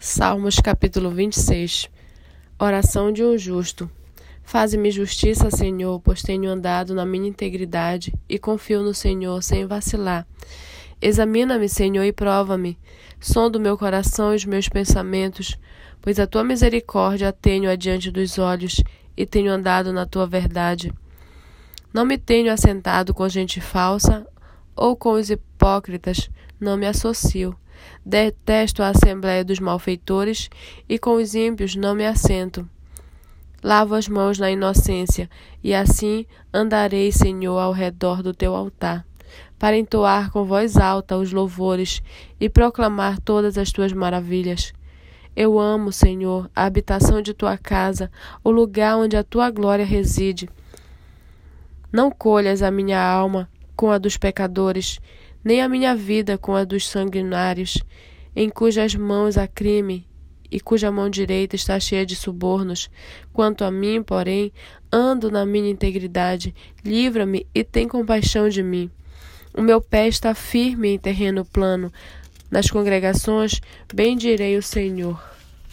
Salmos capítulo 26 Oração de um justo. Faze-me justiça, Senhor, pois tenho andado na minha integridade e confio no Senhor sem vacilar. Examina-me, Senhor, e prova-me. Sonda o meu coração e os meus pensamentos, pois a tua misericórdia tenho adiante dos olhos e tenho andado na tua verdade. Não me tenho assentado com gente falsa ou com os hipócritas, não me associo. Detesto a assembléia dos malfeitores e com os ímpios não me assento. Lavo as mãos na inocência, e assim andarei, Senhor, ao redor do teu altar, para entoar com voz alta os louvores e proclamar todas as tuas maravilhas. Eu amo, Senhor, a habitação de tua casa, o lugar onde a tua glória reside. Não colhas a minha alma com a dos pecadores, nem a minha vida com a dos sanguinários, em cujas mãos há crime e cuja mão direita está cheia de subornos. Quanto a mim, porém, ando na minha integridade, livra-me e tem compaixão de mim. O meu pé está firme em terreno plano. Nas congregações, bendirei o Senhor.